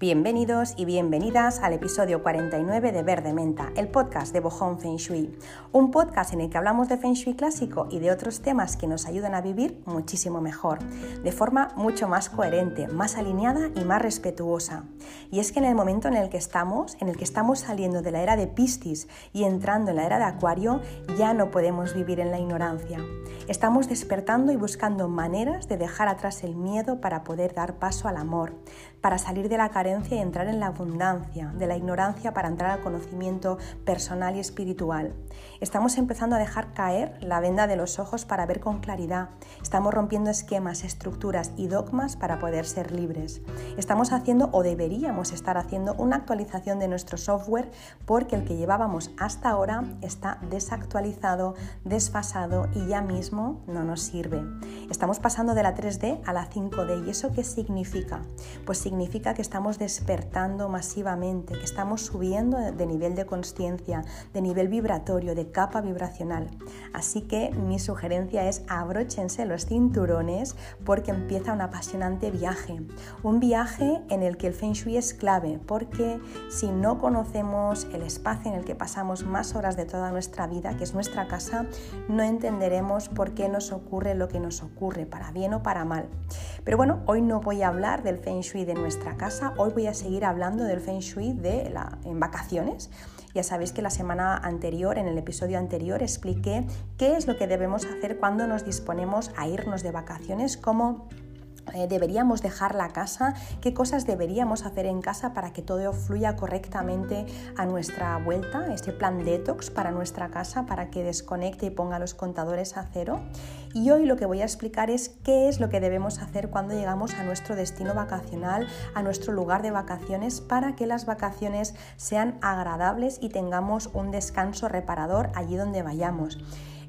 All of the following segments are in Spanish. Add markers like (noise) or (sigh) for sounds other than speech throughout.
Bienvenidos y bienvenidas al episodio 49 de Verde Menta, el podcast de Bohong Feng Shui. Un podcast en el que hablamos de Feng Shui clásico y de otros temas que nos ayudan a vivir muchísimo mejor, de forma mucho más coherente, más alineada y más respetuosa. Y es que en el momento en el que estamos, en el que estamos saliendo de la era de Piscis y entrando en la era de Acuario, ya no podemos vivir en la ignorancia. Estamos despertando y buscando maneras de dejar atrás el miedo para poder dar paso al amor, para salir de la carencia y entrar en la abundancia, de la ignorancia para entrar al conocimiento personal y espiritual. Estamos empezando a dejar caer la venda de los ojos para ver con claridad. Estamos rompiendo esquemas, estructuras y dogmas para poder ser libres. Estamos haciendo o deberíamos estar haciendo una actualización de nuestro software porque el que llevábamos hasta ahora está desactualizado, desfasado y ya mismo no nos sirve. Estamos pasando de la 3D a la 5D y eso qué significa? Pues significa que estamos despertando masivamente, que estamos subiendo de nivel de conciencia, de nivel vibratorio, de capa vibracional. Así que mi sugerencia es abróchense los cinturones porque empieza un apasionante viaje. Un viaje en el que el Feng Shui es clave porque si no conocemos el espacio en el que pasamos más horas de toda nuestra vida, que es nuestra casa, no entenderemos por qué nos ocurre lo que nos ocurre, para bien o para mal. Pero bueno, hoy no voy a hablar del Feng Shui de nuestra casa, hoy voy a seguir hablando del Feng Shui de la, en vacaciones. Ya sabéis que la semana anterior, en el episodio anterior, expliqué qué es lo que debemos hacer cuando nos disponemos a irnos de vacaciones, cómo eh, deberíamos dejar la casa, qué cosas deberíamos hacer en casa para que todo fluya correctamente a nuestra vuelta, este plan detox para nuestra casa, para que desconecte y ponga los contadores a cero. Y hoy lo que voy a explicar es qué es lo que debemos hacer cuando llegamos a nuestro destino vacacional, a nuestro lugar de vacaciones, para que las vacaciones sean agradables y tengamos un descanso reparador allí donde vayamos.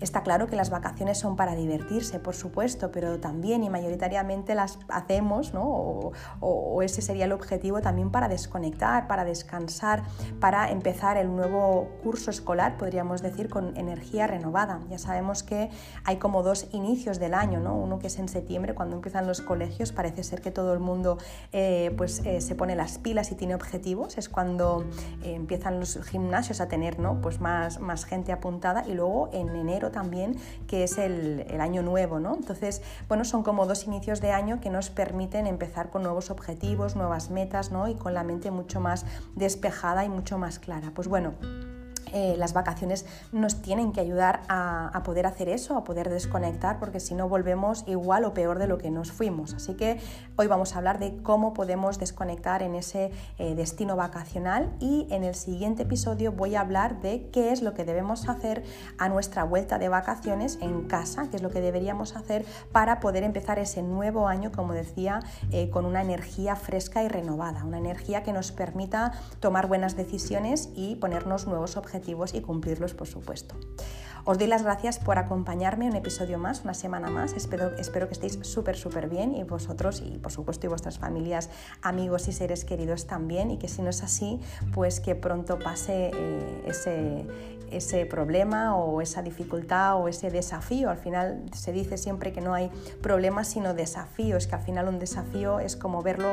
Está claro que las vacaciones son para divertirse, por supuesto, pero también y mayoritariamente las hacemos, ¿no? o, ese sería el objetivo también para desconectar, para descansar, para empezar el nuevo curso escolar, podríamos decir, con energía renovada. Ya sabemos que hay como dos inicios del año, ¿no? uno que es en septiembre, cuando empiezan los colegios, parece ser que todo el mundo eh, pues, eh, se pone las pilas y tiene objetivos, es cuando eh, empiezan los gimnasios a tener ¿no? pues más, más gente apuntada y luego en enero también, que es el, año nuevo, ¿no? Entonces, bueno, son como dos inicios de año que nos permiten empezar con nuevos objetivos, nuevas metas, ¿no? Y con la mente mucho más despejada y mucho más clara. Pues bueno, eh, las vacaciones nos tienen que ayudar a, poder hacer eso, a poder desconectar, porque si no volvemos igual o peor de lo que nos fuimos. Así que hoy vamos a hablar de cómo podemos desconectar en ese eh, destino vacacional y en el siguiente episodio voy a hablar de qué es lo que debemos hacer a nuestra vuelta de vacaciones en casa, qué es lo que deberíamos hacer para poder empezar ese nuevo año, como decía, eh, con una energía fresca y renovada, una energía que nos permita tomar buenas decisiones y ponernos nuevos objetivos y cumplirlos, por supuesto. Os doy las gracias por acompañarme un episodio más, una semana más. Espero, espero que estéis súper, súper bien y vosotros y por supuesto y vuestras familias, amigos y seres queridos también y que si no es así, pues que pronto pase eh, ese, ese problema o esa dificultad o ese desafío. Al final se dice siempre que no hay problemas sino desafíos, que al final un desafío es como verlo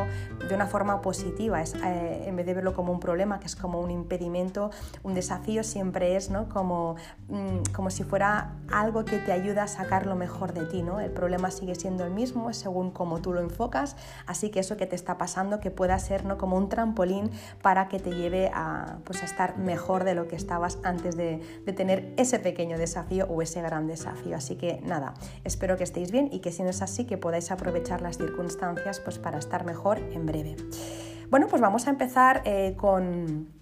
de una forma positiva, es, eh, en vez de verlo como un problema, que es como un impedimento, un desafío siempre es ¿no? como, mm, como si fuera algo que te ayuda a sacar lo mejor de ti. ¿no? El problema sigue siendo el mismo según como tú lo enfocas, así que eso que te está pasando que pueda ser ¿no? como un trampolín para que te lleve a, pues, a estar mejor de lo que estabas antes de, de tener ese pequeño desafío o ese gran desafío. Así que nada, espero que estéis bien y que si no es así, que podáis aprovechar las circunstancias pues, para estar mejor en breve. Bueno, pues vamos a empezar eh, con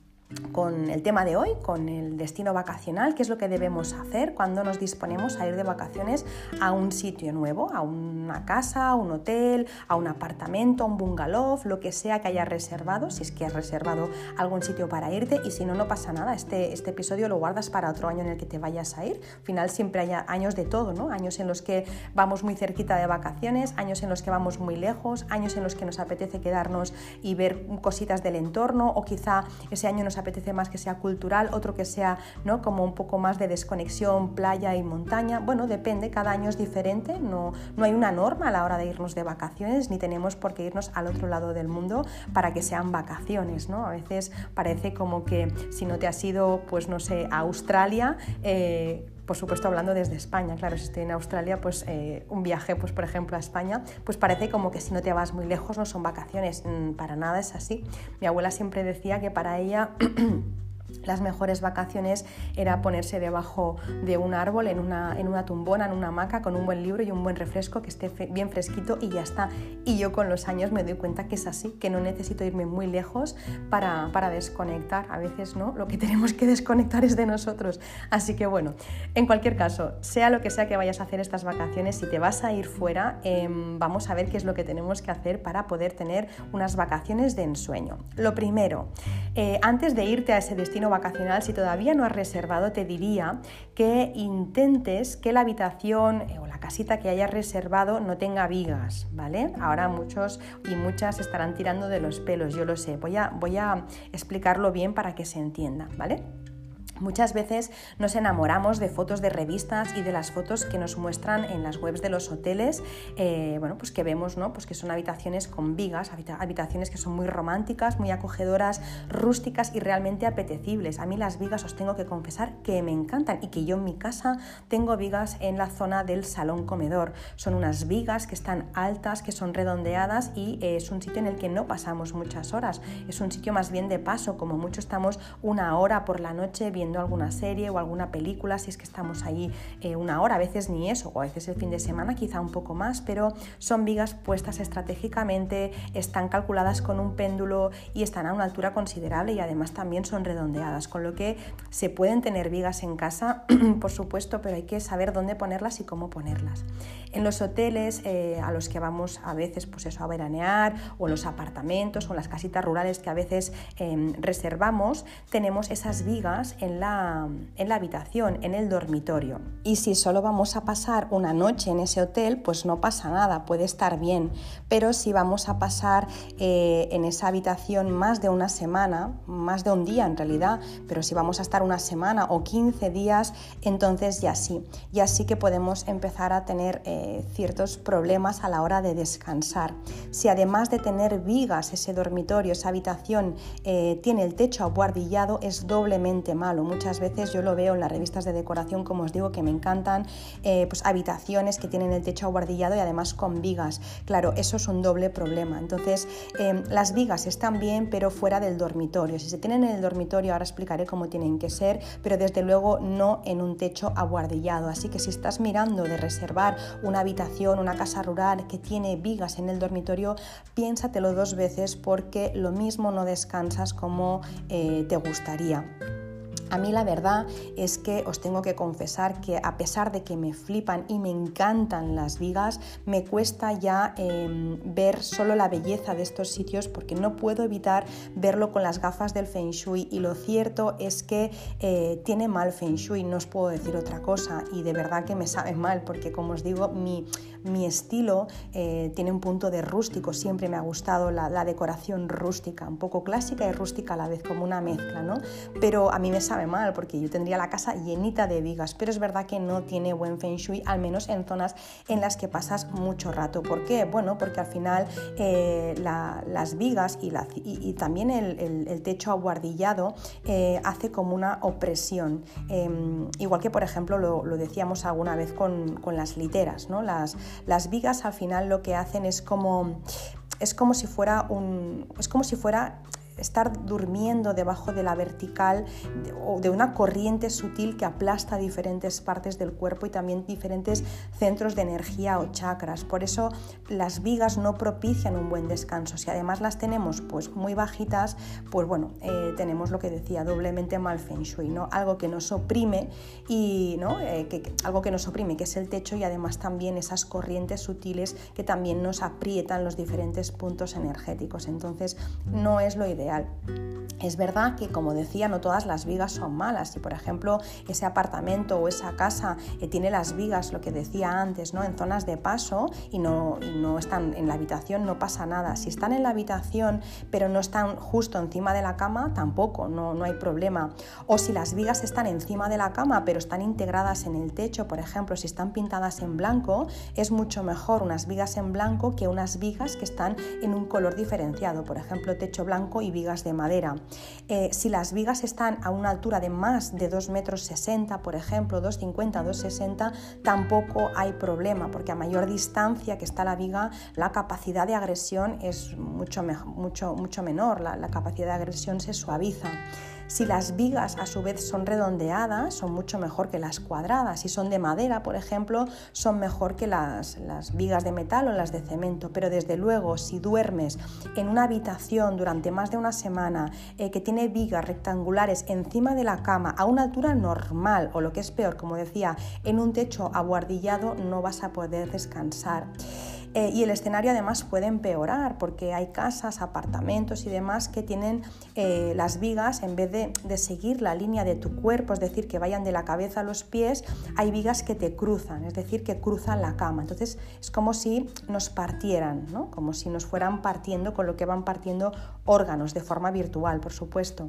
con el tema de hoy, con el destino vacacional, qué es lo que debemos hacer cuando nos disponemos a ir de vacaciones a un sitio nuevo, a una casa, a un hotel, a un apartamento, a un bungalow, lo que sea que hayas reservado, si es que has reservado algún sitio para irte y si no, no pasa nada, este, este episodio lo guardas para otro año en el que te vayas a ir. Al final siempre hay años de todo, ¿no? Años en los que vamos muy cerquita de vacaciones, años en los que vamos muy lejos, años en los que nos apetece quedarnos y ver cositas del entorno o quizá ese año nos apetece más que sea cultural, otro que sea ¿no? como un poco más de desconexión, playa y montaña. Bueno, depende, cada año es diferente, no, no hay una norma a la hora de irnos de vacaciones, ni tenemos por qué irnos al otro lado del mundo para que sean vacaciones. ¿no? A veces parece como que si no te has ido, pues no sé, a Australia, eh, por supuesto hablando desde España, claro, si estoy en Australia, pues eh, un viaje, pues por ejemplo a España, pues parece como que si no te vas muy lejos no son vacaciones, mm, para nada es así. Mi abuela siempre decía que para ella (clears throat) las mejores vacaciones era ponerse debajo de un árbol, en una, en una tumbona, en una hamaca, con un buen libro y un buen refresco que esté bien fresquito y ya está. Y yo con los años me doy cuenta que es así, que no necesito irme muy lejos para, para desconectar. A veces no, lo que (laughs) tenemos que desconectar es de nosotros. Así que bueno, en cualquier caso, sea lo que sea que vayas a hacer estas vacaciones, si te vas a ir fuera, em, vamos a ver qué es lo que tenemos que hacer para poder tener unas vacaciones de ensueño. Lo primero, eh, antes de irte a ese destino vacacional, si todavía no has reservado, te diría que intentes que la habitación eh, o la casita que hayas reservado no tenga vigas, ¿vale? Ahora muchos y muchas estarán tirando de los pelos, yo lo sé. Voy a, voy a explicarlo bien para que se entienda, ¿vale? Muchas veces nos enamoramos de fotos de revistas y de las fotos que nos muestran en las webs de los hoteles, eh, bueno, pues que vemos, ¿no? Pues que son habitaciones con vigas, habitaciones que son muy románticas, muy acogedoras, rústicas y realmente apetecibles. A mí las vigas os tengo que confesar que me encantan y que yo en mi casa tengo vigas en la zona del salón comedor. Son unas vigas que están altas, que son redondeadas y eh, es un sitio en el que no pasamos muchas horas. Es un sitio más bien de paso, como mucho estamos una hora por la noche viendo alguna serie o alguna película, si es que estamos ahí eh, una hora, a veces ni eso, o a veces el fin de semana quizá un poco más, pero son vigas puestas estratégicamente, están calculadas con un péndulo y están a una altura considerable y además también son redondeadas, con lo que se pueden tener vigas en casa, (clears throat) por supuesto, pero hay que saber dónde ponerlas y cómo ponerlas. En los hoteles eh, a los que vamos a veces pues eso, a veranear o en los apartamentos o en las casitas rurales que a veces em, reservamos, tenemos esas vigas en la, habitación, en el dormitorio. Y si solo vamos a pasar una noche en ese hotel, pues no pasa nada, puede estar bien. Pero si vamos a pasar eh, en esa habitación más de una semana, más de un día en realidad, pero si vamos a estar una semana o 15 días, entonces ya sí, ya sí que podemos empezar a tener eh, ciertos problemas a la hora de descansar. Si además de tener vigas ese dormitorio, esa habitación eh, tiene el techo abuhardillado, es doblemente malo. Muchas veces yo lo veo en las revistas de decoración, como os digo, que me encantan, eh, pues habitaciones que tienen el techo aguardillado y además con vigas. Claro, eso es un doble problema. Entonces, em, las vigas están bien, pero fuera del dormitorio. Si se tienen en el dormitorio, ahora explicaré cómo tienen que ser, pero desde luego no en un techo aguardillado. Así que si estás mirando de reservar una habitación, una casa rural que tiene vigas en el dormitorio, piénsatelo dos veces porque lo mismo no descansas como eh, te gustaría. A mí la verdad es que os tengo que confesar que a pesar de que me flipan y me encantan las vigas, me cuesta ya em, ver solo la belleza de estos sitios porque no puedo evitar verlo con las gafas del Feng Shui. Y lo cierto es que eh, tiene mal Feng Shui, no os puedo decir otra cosa. Y de verdad que me sabe mal porque como os digo mi, mi estilo eh, tiene un punto de rústico, siempre me ha gustado la, decoración rústica, un poco clásica y rústica a la vez como una mezcla, ¿no? Pero a mí me sabe mal porque yo tendría la casa llenita de vigas, pero es verdad que no tiene buen feng shui, al menos en zonas en las que pasas mucho rato. ¿Por qué? Bueno, porque al final eh, las vigas y, también el, techo aguardillado eh, hace como una opresión. Em, igual que, por ejemplo, lo, decíamos alguna vez con, con, las literas, ¿no? Las, las vigas al final lo que hacen es como es como si fuera un es como si fuera estar durmiendo debajo de la vertical o de una corriente sutil que aplasta diferentes partes del cuerpo y también diferentes centros de energía o chakras. Por eso las vigas no propician un buen descanso. Si además las tenemos pues muy bajitas, pues bueno, eh, tenemos lo que decía, doblemente mal feng shui, ¿no? Algo que nos oprime y ¿no? Eh, que, algo que nos oprime, que es el techo y además también esas corrientes sutiles que también nos aprietan los diferentes puntos energéticos. Entonces no es lo ideal Es verdad que, como decía, no todas las vigas son malas. Si, por ejemplo, ese apartamento o esa casa eh, tiene las vigas, lo que decía antes, ¿no? en zonas de paso y no, no, están en la habitación, no pasa nada. Si están en la habitación pero no están justo encima de la cama, tampoco, no, no hay problema. O si las vigas están encima de la cama pero están integradas en el techo, por ejemplo, si están pintadas en blanco, es mucho mejor unas vigas en blanco que unas vigas que están en un color diferenciado, por ejemplo, techo blanco y vigas de madera. Eh, si las vigas están a una altura de más de 2,60 metros, por ejemplo, 2,50, 2,60, tampoco hay problema, porque a mayor distancia que está la viga, la capacidad de agresión es mucho, mucho, mucho menor, la, la capacidad de agresión se suaviza. Si las vigas a su vez son redondeadas, son mucho mejor que las cuadradas. Si son de madera, por ejemplo, son mejor que las, vigas de metal o las de cemento. Pero desde luego, si duermes en una habitación durante más de una semana eh, que tiene vigas rectangulares encima de la cama a una altura normal, o lo que es peor, como decía, en un techo abuhardillado, no vas a poder descansar. Eh, y el escenario además puede empeorar porque hay casas, apartamentos y demás que tienen eh, las vigas, en vez de, de, seguir la línea de tu cuerpo, es decir, que vayan de la cabeza a los pies, hay vigas que te cruzan, es decir, que cruzan la cama. Entonces es como si nos partieran, ¿no? como si nos fueran partiendo con lo que van partiendo órganos de forma virtual, por supuesto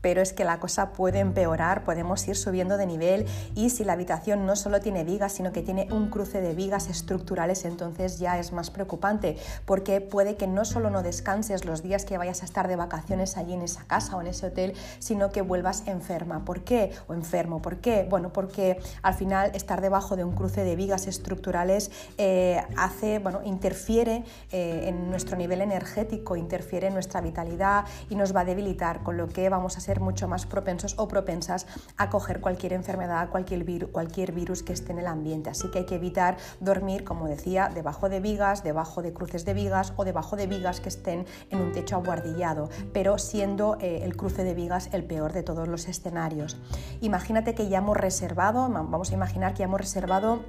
pero es que la cosa puede empeorar, podemos ir subiendo de nivel y si la habitación no solo tiene vigas, sino que tiene un cruce de vigas estructurales, entonces ya es más preocupante, porque puede que no solo no descanses los días que vayas a estar de vacaciones allí en esa casa o en ese hotel, sino que vuelvas enferma. ¿Por qué? O enfermo. ¿Por qué? Bueno, porque al final estar debajo de un cruce de vigas estructurales eh, hace, bueno, interfiere eh, en nuestro nivel energético, interfiere en nuestra vitalidad y nos va a debilitar, con lo que vamos a ser mucho más propensos o propensas a coger cualquier enfermedad, cualquier, virus, que esté en el ambiente. Así que hay que evitar dormir, como decía, debajo de vigas, debajo de cruces de vigas o debajo de vigas que estén en un techo aguardillado, pero siendo eh, el cruce de vigas el peor de todos los escenarios. Imagínate que ya hemos reservado, vamos a imaginar que ya hemos reservado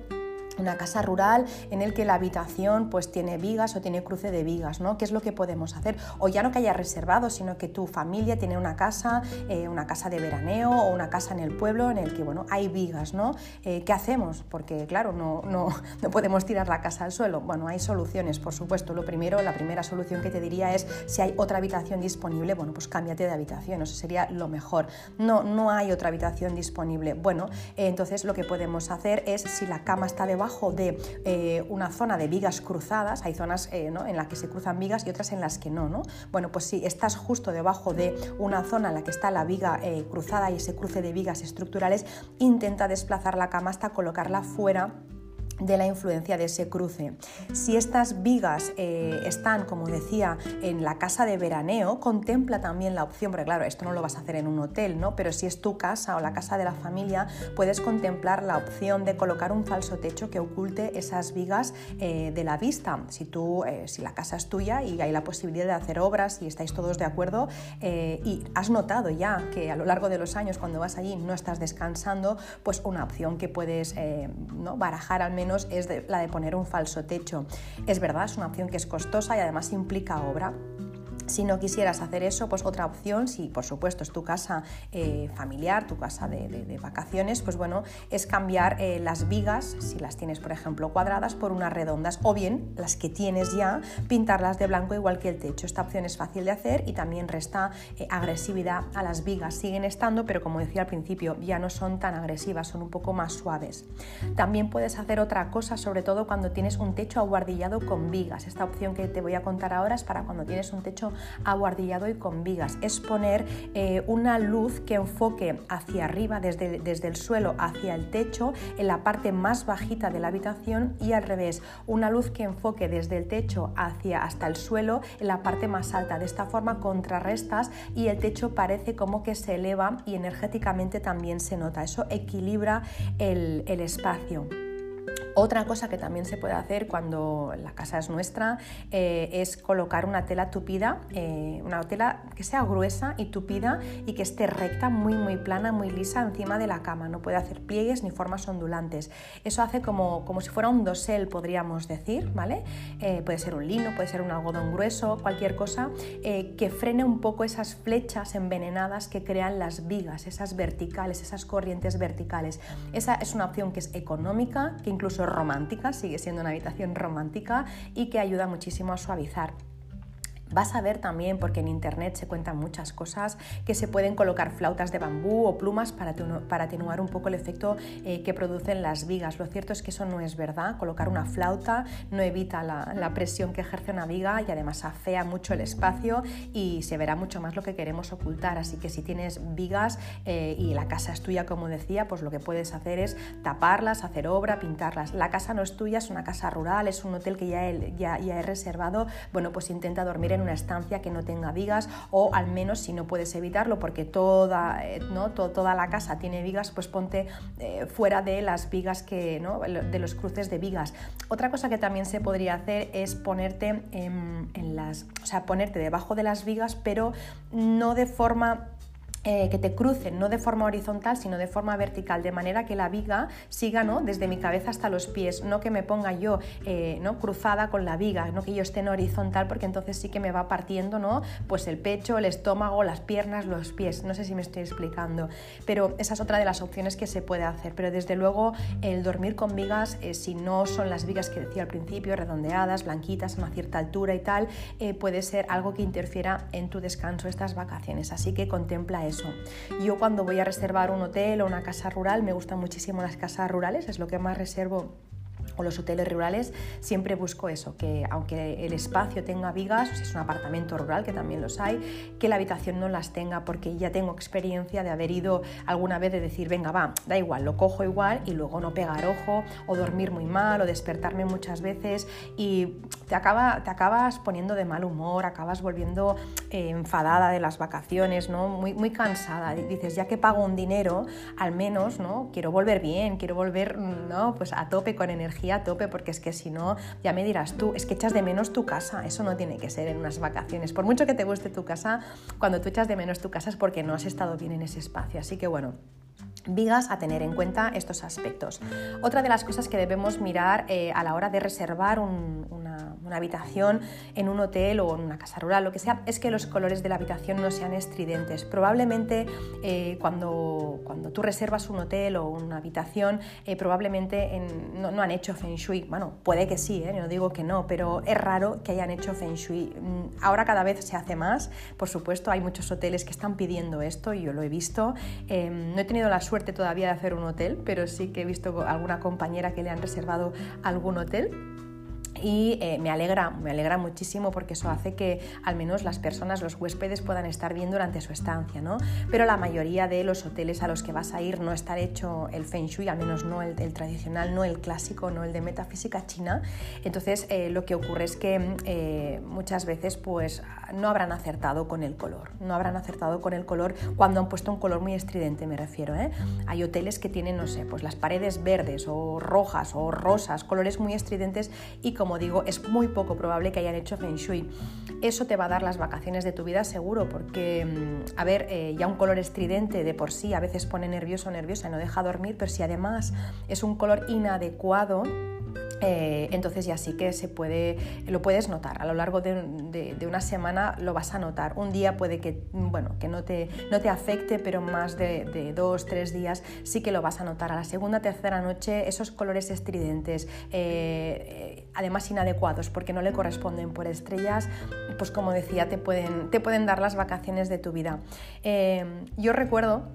una casa rural en el que la habitación pues tiene vigas o tiene cruce de vigas, ¿no? ¿Qué es lo que podemos hacer? O ya no que haya reservado, sino que tu familia tiene una casa, eh, una casa de veraneo o una casa en el pueblo en el que, bueno, hay vigas, ¿no? Eh, ¿Qué hacemos? Porque, claro, no, no, (laughs) no podemos tirar la casa al suelo. Bueno, hay soluciones, por supuesto. Lo primero, la primera solución que te diría es si hay otra habitación disponible, bueno, pues cámbiate de habitación, eso sería lo mejor. No, no hay otra habitación disponible. Bueno, eh, entonces lo que podemos hacer es, si la cama está debajo, de eh, una zona de vigas cruzadas, hay zonas eh, en las que se cruzan vigas y otras en las que no, no. Bueno, pues si estás justo debajo de una zona en la que está la viga eh, cruzada y ese cruce de vigas estructurales, intenta desplazar la cama hasta colocarla fuera de la influencia de ese cruce. Si estas vigas eh, están, como decía, en la casa de veraneo, contempla también la opción, porque claro, esto no lo vas a hacer en un hotel, ¿no? Pero si es tu casa o la casa de la familia, puedes contemplar la opción de colocar un falso techo que oculte esas vigas eh, de la vista. Si tú, eh, si la casa es tuya y hay la posibilidad de hacer obras y estáis todos de acuerdo y has notado ya que a lo largo de los años cuando vas allí no estás descansando, pues una opción que puedes ¿no? barajar al menos es la de poner un falso techo. Es verdad, es una opción que es costosa y además implica obra, si no quisieras hacer eso, pues otra opción, si por supuesto es tu casa eh, familiar, tu casa de, vacaciones, pues bueno, es cambiar eh, las vigas, si las tienes por ejemplo cuadradas, por unas redondas o bien las que tienes ya, pintarlas de blanco igual que el techo. Esta opción es fácil de hacer y también resta eh, agresividad a las vigas. Siguen estando, pero como decía al principio, ya no son tan agresivas, son un poco más suaves. También puedes hacer otra cosa, sobre todo cuando tienes un techo aguardillado con vigas. Esta opción que te voy a contar ahora es para cuando tienes un techo aguardillado y con vigas. Es poner eh, una luz que enfoque hacia arriba, desde, desde el suelo hacia el techo, en la parte más bajita de la habitación y al revés. Una luz que enfoque desde el techo hacia hasta el suelo, en la parte más alta. De esta forma contrarrestas y el techo parece como que se eleva y energéticamente también se nota. Eso equilibra el, el espacio. Otra cosa que también se puede hacer cuando la casa es nuestra eh, es colocar una tela tupida, eh, una tela que sea gruesa y tupida y que esté recta, muy muy plana, muy lisa encima de la cama. No puede hacer pliegues ni formas ondulantes. Eso hace como, como si fuera un dosel, podríamos decir, ¿vale? Eh, puede ser un lino, puede ser un algodón grueso, cualquier cosa que frene un poco esas flechas envenenadas que crean las vigas, esas verticales, esas corrientes verticales. Esa es una opción que es económica, que incluso romántica, sigue siendo una habitación romántica y que ayuda muchísimo a suavizar. Vas a ver también, porque en internet se cuentan muchas cosas, que se pueden colocar flautas de bambú o plumas para, atenuar un poco el efecto eh, que producen las vigas. Lo cierto es que eso no es verdad. Colocar una flauta no evita la, presión que ejerce una viga y además afea mucho el espacio y se verá mucho más lo que queremos ocultar. Así que si tienes vigas eh, y la casa es tuya, como decía, pues lo que puedes hacer es taparlas, hacer obra, pintarlas. La casa no es tuya, es una casa rural, es un hotel que ya he, ya, ya he reservado. Bueno, pues intenta dormir en una estancia que no tenga vigas o al menos si no puedes evitarlo porque toda, eh, ¿no? toda la casa tiene vigas, pues ponte eh, fuera de las vigas que, ¿no? de los cruces de vigas. Otra cosa que también se podría hacer es ponerte en, en las, o sea, ponerte debajo de las vigas, pero no de forma eh, que te crucen, no de forma horizontal, sino de forma vertical, de manera que la viga siga ¿no? desde mi cabeza hasta los pies, no que me ponga yo eh, ¿no? cruzada con la viga, no que yo esté en horizontal, porque entonces sí que me va partiendo ¿no? pues el pecho, el estómago, las piernas, los pies. No sé si me estoy explicando, pero esa es otra de las opciones que se puede hacer. Pero desde luego el dormir con vigas, eh, si no son las vigas que decía al principio, redondeadas, blanquitas, a una cierta altura y tal, puede ser algo que interfiera en tu descanso estas vacaciones. Así que contempla Yo cuando voy a reservar un hotel o una casa rural, me gustan muchísimo las casas rurales, es lo que más reservo o los hoteles rurales, siempre busco eso, que aunque el espacio tenga vigas, si es un apartamento rural, que también los hay, que la habitación no las tenga, porque ya tengo experiencia de haber ido alguna vez de decir, venga, va, da igual, lo cojo igual y luego no pegar ojo, o dormir muy mal, o despertarme muchas veces y te, acaba, te acabas poniendo de mal humor, acabas volviendo eh, enfadada de las vacaciones, ¿no? muy, muy cansada. Dices, ya que pago un dinero, al menos ¿no? quiero volver bien, quiero volver ¿no? pues a tope con energía a tope, porque es que si no, ya me dirás tú, es que echas de menos tu casa, eso no tiene que ser en unas vacaciones. Por mucho que te guste tu casa, cuando tú echas de menos tu casa es porque no has estado bien en ese espacio. Así que bueno, vigas a tener en cuenta estos aspectos. Otra de las cosas que debemos mirar eh, a la hora de reservar una, habitación en un hotel o en una casa rural, lo que sea, es que los colores de la habitación no sean estridentes. Probablemente eh, cuando, cuando tú reservas un hotel o una habitación, eh, probablemente no, han hecho feng shui. Bueno, puede que sí, no digo que no, pero es raro que hayan hecho feng shui. Mm, ahora cada vez se hace más, por supuesto, hay muchos hoteles que están pidiendo esto y yo lo he visto. no he tenido la suerte todavía de hacer un hotel, pero sí que he visto alguna compañera que le han reservado algún hotel y eh, me, alegra, me alegra muchísimo porque eso hace que al menos las personas, los huéspedes puedan estar bien durante su estancia, ¿no? Pero la mayoría de los hoteles a los que vas a ir no está hecho el Feng Shui, al menos no el, tradicional, no el clásico, no el de metafísica china. Entonces eh, lo que ocurre es que eh, muchas veces pues no habrán acertado con el color, no habrán acertado con el color cuando han puesto un color muy estridente, me refiero. Hay hoteles que tienen, no sé, pues las paredes verdes o rojas o rosas, colores muy estridentes y como como digo, es muy poco probable que hayan hecho Feng Shui. Eso te va a dar las vacaciones de tu vida seguro, porque, mm, a ver, eh, ya un color estridente de por sí a veces pone nervioso o nerviosa y no deja dormir, pero si además es un color inadecuado, eh, entonces ya sí que se puede, lo puedes notar. A lo largo de, una semana lo vas a notar. Un día puede que, bueno, que no, te, no te afecte, pero más de, dos, tres días sí que lo vas a notar. A la segunda, tercera noche, esos colores estridentes, eh, además inadecuados porque no le corresponden por estrellas, pues como decía, te pueden, te pueden dar las vacaciones de tu vida. Eh, yo recuerdo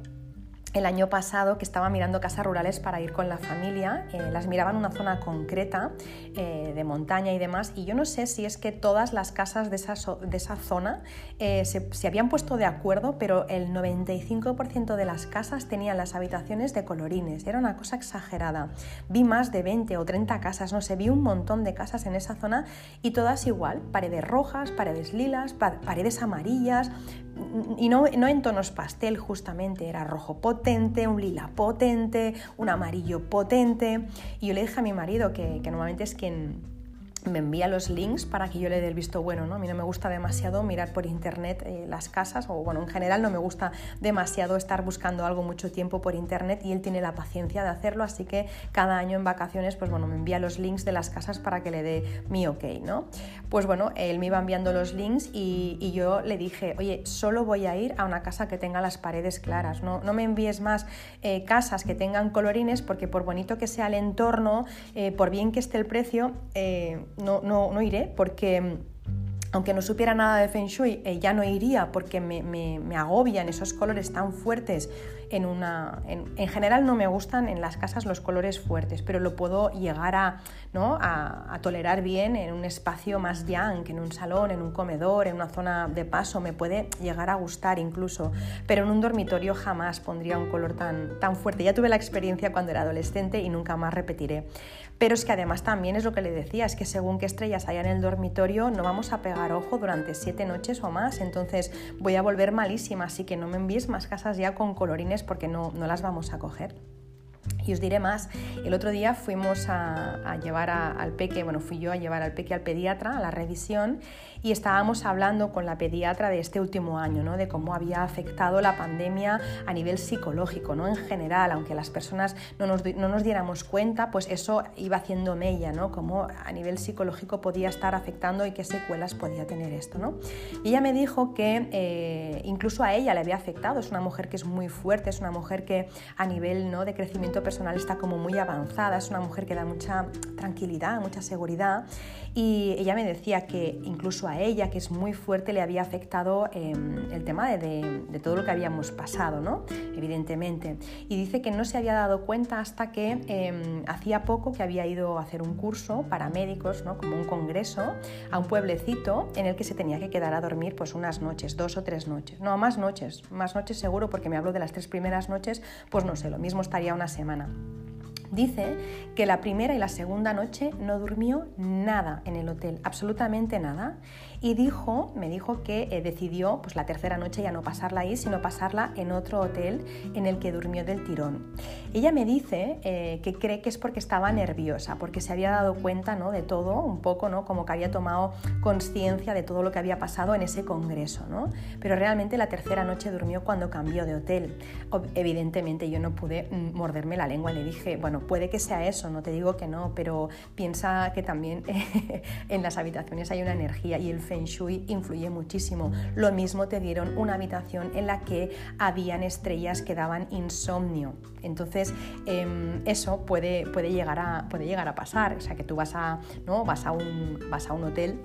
el año pasado que estaba mirando casas rurales para ir con la familia, eh, las miraba en una zona concreta eh, de montaña y demás, y yo no sé si es que todas las casas de esa, de esa zona eh, se, se, habían puesto de acuerdo, pero el 95% de las casas tenían las habitaciones de colorines, era una cosa exagerada. Vi más de 20 o 30 casas, no sé, vi un montón de casas en esa zona y todas igual, paredes rojas, paredes lilas, paredes amarillas, y no, no en tonos pastel justamente, era rojo pot potente, un lila potente, un amarillo potente. Y yo le dije a mi marido, que, que normalmente es quien me envía los links para que yo le dé el visto bueno. ¿no? A mí no me gusta demasiado mirar por internet eh, las casas, o bueno, en general no me gusta demasiado estar buscando algo mucho tiempo por internet y él tiene la paciencia de hacerlo, así que cada año en vacaciones, pues bueno, me envía los links de las casas para que le dé mi ok, ¿no? Pues bueno, él me iba enviando los links y, yo le dije, oye, solo voy a ir a una casa que tenga las paredes claras, no, no me envíes más eh, casas que tengan colorines porque por bonito que sea el entorno, eh, por bien que esté el precio, no, no, no iré porque mm, aunque no supiera nada de Feng Shui, eh, ya no iría porque me, me, me, agobian esos colores tan fuertes en una... En, general no me gustan en las casas los colores fuertes, pero lo puedo llegar a, ¿no? a, tolerar bien en un espacio más yang, en un salón, en un comedor, en una zona de paso, me puede llegar a gustar incluso, pero en un dormitorio jamás pondría un color tan, tan fuerte. Ya tuve la experiencia cuando era adolescente y nunca más repetiré. Pero es que además también es lo que le decía, es que según qué estrellas haya en el dormitorio no vamos a pegar ojo durante siete noches o más, entonces voy a volver malísima, así que no me envíes más casas ya con colorines porque no, no las vamos a coger. Y os diré más, el otro día fuimos a, llevar al peque, bueno, fui yo a llevar al peque al pediatra a la revisión y estábamos hablando con la pediatra de este último año, ¿no? de cómo había afectado la pandemia a nivel psicológico, ¿no? en general, aunque las personas no nos, no nos diéramos cuenta, pues eso iba haciendo mella, ¿no? cómo a nivel psicológico podía estar afectando y qué secuelas podía tener esto. ¿no? Y ella me dijo que eh, incluso a ella le había afectado, es una mujer que es muy fuerte, es una mujer que a nivel ¿no? de crecimiento personal está como muy avanzada, es una mujer que da mucha tranquilidad, mucha seguridad y ella me decía que incluso a ella, que es muy fuerte, le había afectado em, el tema de, todo lo que habíamos pasado, ¿no? Evidentemente. Y dice que no se había dado cuenta hasta que em, hacía poco que había ido a hacer un curso para médicos, ¿no? Como un congreso, a un pueblecito en el que se tenía que quedar a dormir pues unas noches, dos o tres noches. No, más noches, más noches seguro, porque me hablo de las tres primeras noches, pues no sé, lo mismo estaría una semana. Dice que la primera y la segunda noche no durmió nada en el hotel, absolutamente nada, y dijo, me dijo que eh, decidió pues la tercera noche ya no pasarla ahí, sino pasarla en otro hotel en el que durmió del tirón. Ella me dice eh, que cree que es porque estaba nerviosa, porque se había dado cuenta ¿no? de todo, un poco, ¿no? como que había tomado conciencia de todo lo que había pasado en ese congreso, ¿no? pero realmente la tercera noche durmió cuando cambió de hotel. Evidentemente yo no pude mm, morderme la lengua, le dije, bueno, puede que sea eso, no te digo que no, pero piensa que también (laughs) en las habitaciones hay una energía y el Feng Shui influye muchísimo. Lo mismo te dieron una habitación en la que habían estrellas que daban insomnio. Entonces, em, eso puede, puede, llegar a, puede llegar a pasar. O sea, que tú vas a, ¿no? vas a, un, vas a un hotel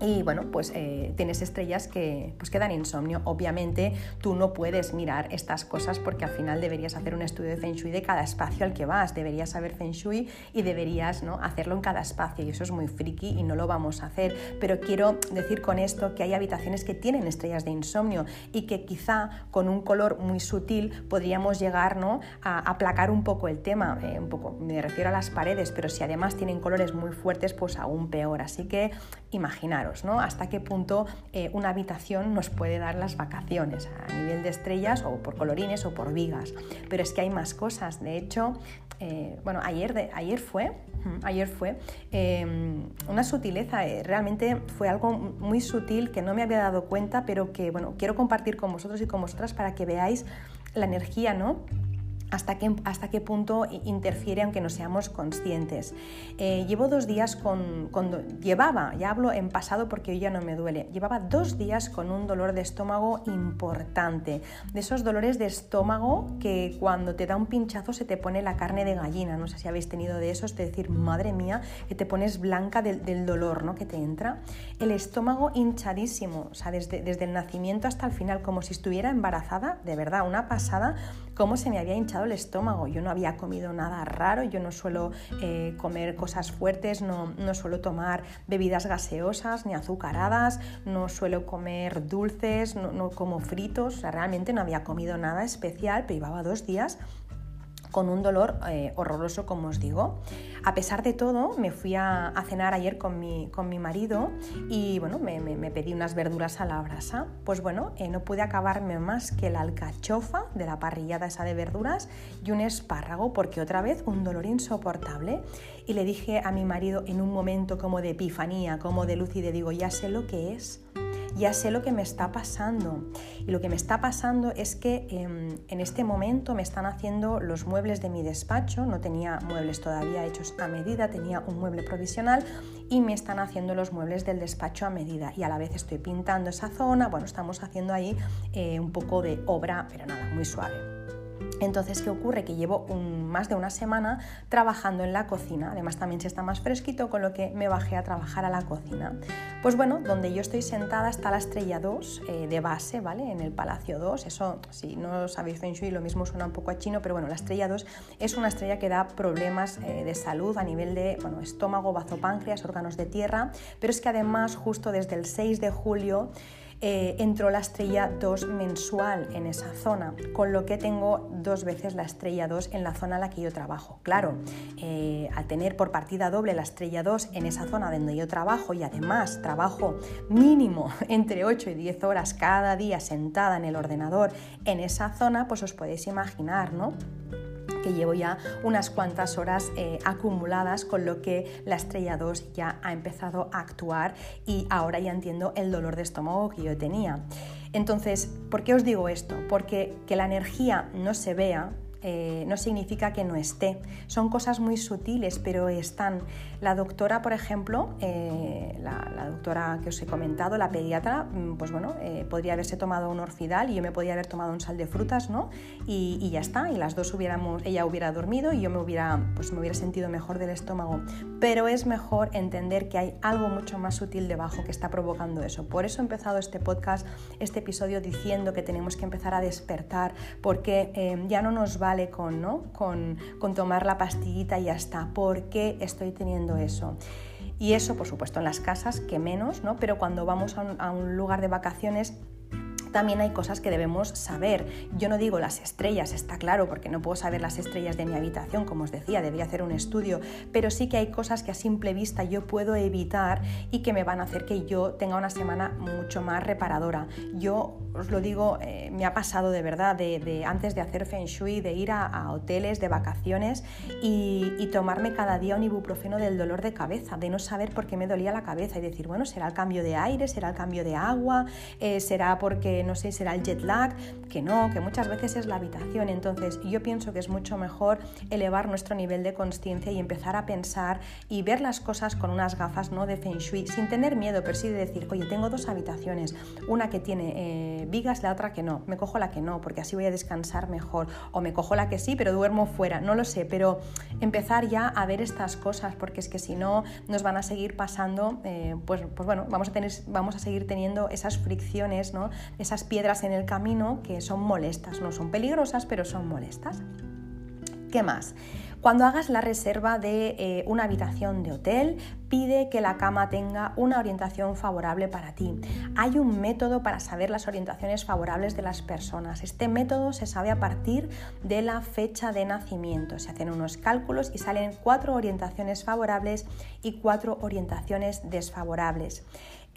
y bueno, pues eh, tienes estrellas que, pues dan insomnio. Obviamente tú no puedes mirar estas cosas porque al final deberías hacer un estudio de Feng Shui de cada espacio al que vas. Deberías saber Feng Shui y deberías ¿no? hacerlo en cada espacio. Y eso es muy friki y no lo vamos a hacer. Pero quiero decir con esto que hay habitaciones que tienen estrellas de insomnio y que quizá con un color muy sutil podríamos llegar ¿no? a aplacar un poco el tema. Eh, un poco, me refiero a las paredes, pero si además tienen colores muy fuertes, pues aún peor. Así que imaginaros ¿no? Hasta qué punto eh, una habitación nos puede dar las vacaciones a nivel de estrellas o por colorines o por vigas. Pero es que hay más cosas. De hecho, eh, bueno, ayer, ayer fue, ayer fue em, una sutileza, eh, realmente fue algo muy sutil que no me había dado cuenta, pero que bueno, quiero compartir con vosotros y con vosotras para que veáis la energía, ¿no? Hasta qué, hasta qué punto interfiere aunque no seamos conscientes. Eh, llevo dos días con, Llevaba, ya hablo en pasado porque hoy ya no me duele, llevaba dos días con un dolor de estómago importante, de esos dolores de estómago que cuando te da un pinchazo se te pone la carne de gallina, no sé si habéis tenido de esos, de decir, madre mía, que te pones blanca del, del dolor ¿no? que te entra. El estómago hinchadísimo, o sea, desde, desde el nacimiento hasta el final, como si estuviera embarazada, de verdad, una pasada, cómo se me había hinchado el estómago. Yo no había comido nada raro, yo no suelo eh, comer cosas fuertes, no, suelo tomar bebidas gaseosas ni azucaradas, no suelo comer dulces, no, como fritos, realmente no había comido nada especial, pero llevaba dos días con un dolor eh, horroroso, como os digo. A pesar de todo, me fui a, cenar ayer con mi, con mi, marido y bueno, me, pedí unas verduras a la brasa. Pues bueno, eh, no pude acabarme más que la alcachofa de la parrillada esa de verduras y un espárrago, porque otra vez un dolor insoportable. Y le dije a mi marido en un momento como de epifanía, como de luz y de digo, ya sé lo que es ya sé lo que me está pasando. Y lo que me está pasando es que em, en este momento me están haciendo los muebles de mi despacho, no tenía muebles todavía hechos a medida, tenía un mueble provisional y me están haciendo los muebles del despacho a medida. Y a la vez estoy pintando esa zona, bueno, estamos haciendo ahí eh, un poco de obra, pero nada, muy suave. Entonces, ¿qué ocurre? Que llevo más de una semana trabajando en la cocina. Además, también se está más fresquito, con lo que me bajé a trabajar a la cocina. Pues bueno, donde yo estoy sentada está la estrella 2 eh, de base, ¿vale? En el Palacio 2. Eso, si no sabéis Feng Shui, lo mismo suena un poco a chino, pero bueno, la estrella 2 es una estrella que da problemas eh, de salud a nivel de bueno, estómago, bazopáncreas, órganos de tierra, pero es que además, justo desde el 6 de julio, eh, entró la estrella 2 mensual en esa zona, con lo que tengo dos veces la estrella 2 en la zona en la que yo trabajo. Claro, eh, al tener por partida doble la estrella 2 en esa zona donde yo trabajo y además trabajo mínimo (laughs) entre 8 y 10 horas cada día sentada en el ordenador en esa zona, pues os podéis imaginar, ¿no? Que llevo ya unas cuantas horas eh, acumuladas, con lo que la estrella 2 ya ha empezado a actuar y ahora ya entiendo el dolor de estómago que yo tenía. Entonces, ¿por qué os digo esto? Porque que la energía no se vea eh, no significa que no esté. Son cosas muy sutiles, pero están. La doctora, por ejemplo, eh, la, doctora que os he comentado, la pediatra, mm, pues bueno, eh, podría haberse tomado un orfidal y yo me podría haber tomado un sal de frutas, ¿no? Y, ya está, y las dos hubiéramos, ella hubiera dormido y yo me hubiera, pues me hubiera sentido mejor del estómago. Pero es mejor entender que hay algo mucho más sutil debajo que está provocando eso. Por eso he empezado este podcast, este episodio diciendo que tenemos que empezar a despertar, porque ya no nos va con, ¿no? con, con tomar la pastillita y ya está. ¿Por qué estoy teniendo eso? Y eso, por supuesto, en las casas, que menos, ¿no? Pero cuando vamos a un lugar de vacaciones también hay cosas que debemos saber. Yo no digo las estrellas, está claro, porque no puedo saber las estrellas de mi habitación, como os decía, debería hacer un estudio, pero sí que hay cosas que a simple vista yo puedo evitar y que me van a hacer que yo tenga una semana mucho más reparadora. Yo os lo digo, eh, me ha pasado de verdad, de, antes de hacer Feng Shui, de ir a, hoteles, de vacaciones y, tomarme cada día un ibuprofeno del dolor de cabeza, de no saber por qué me dolía la cabeza y decir, bueno, será el cambio de aire, será el cambio de agua, eh, será porque no sé, será el jet lag, que no, que muchas veces es la habitación. Entonces yo pienso que es mucho mejor elevar nuestro nivel de conciencia y empezar a pensar y ver las cosas con unas gafas no de feng shui, sin tener miedo, pero sí de decir, oye, tengo dos habitaciones, una que tiene eh, vigas, la otra que no, me cojo la que no, porque así voy a descansar mejor, o me cojo la que sí, pero duermo fuera, no lo sé, pero empezar ya a ver estas cosas, porque es que si no nos van a seguir pasando, eh, pues, pues bueno, vamos a, tener, vamos a seguir teniendo esas fricciones, ¿no? Piedras en el camino que son molestas, no son peligrosas, pero son molestas. ¿Qué más? Cuando hagas la reserva de eh, una habitación de hotel, pide que la cama tenga una orientación favorable para ti. Hay un método para saber las orientaciones favorables de las personas. Este método se sabe a partir de la fecha de nacimiento. Se hacen unos cálculos y salen cuatro orientaciones favorables y cuatro orientaciones desfavorables.